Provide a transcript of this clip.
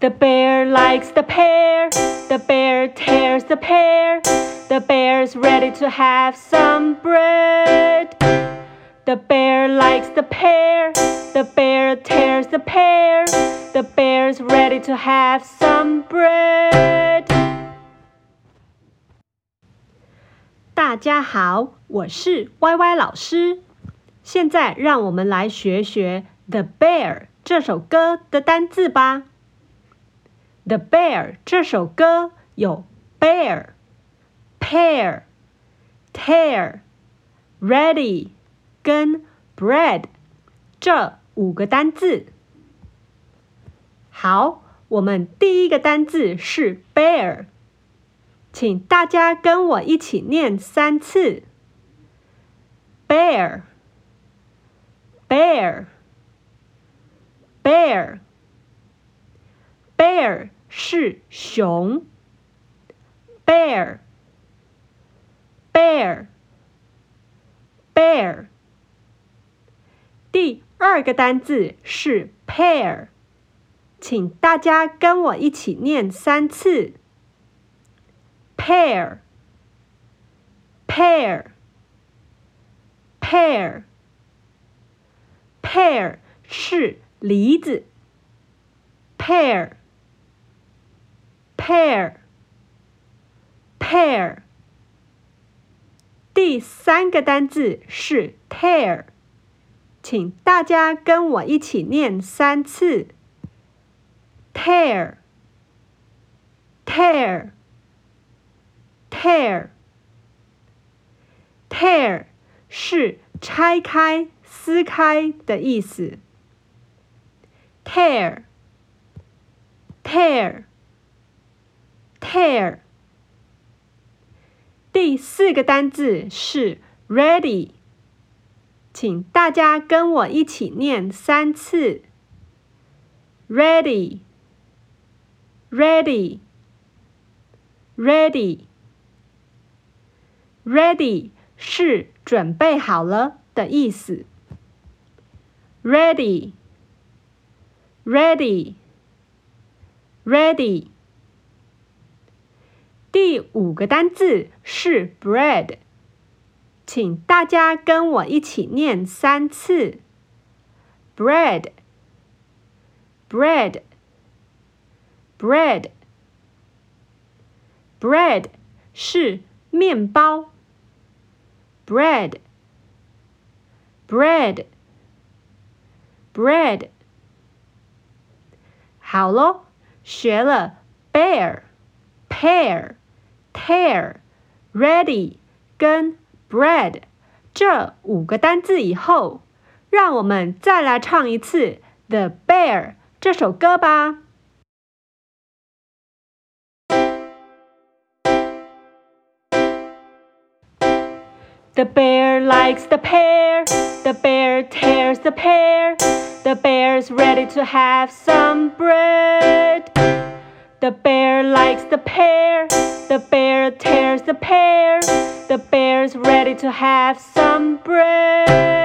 The bear likes the pear. The bear tears the pear. The bear's ready to have some bread. The bear likes the pear. The bear tears the pear. The bear's ready to have some bread. 大家好，我是歪歪老师。现在让我们来学学《The Bear》这首歌的单字吧。 The Bear 这首歌有 bear、pear、tear、ready 跟 bread 这五个单字。好，我们第一个单字是 bear，请大家跟我一起念三次：bear、bear、bear、bear。是熊，bear，bear，bear。第二个单字是 pear，请大家跟我一起念三次：pear，pear，pear，pear。是梨子，pear。Pear pear 第三个单字是 tear，请大家跟我一起念三次 tear tear tear tear 是拆开撕开的意思 tear tear tear。第四个单字是 ready，请大家跟我一起念三次：ready，ready，ready，ready 是准备好了的意思。ready，ready，ready。第五个单字是 bread，请大家跟我一起念三次：bread，bread，bread，bread 是面包，bread，bread，bread。好咯，学了 bear，pear。tear、ready 跟 bread 这五个单字以后，让我们再来唱一次《The Bear》这首歌吧。The bear likes the pear. The bear tears the pear. The bear's ready to have some bread. The bear likes the pear. The bear tears the pear. The bear's ready to have some bread.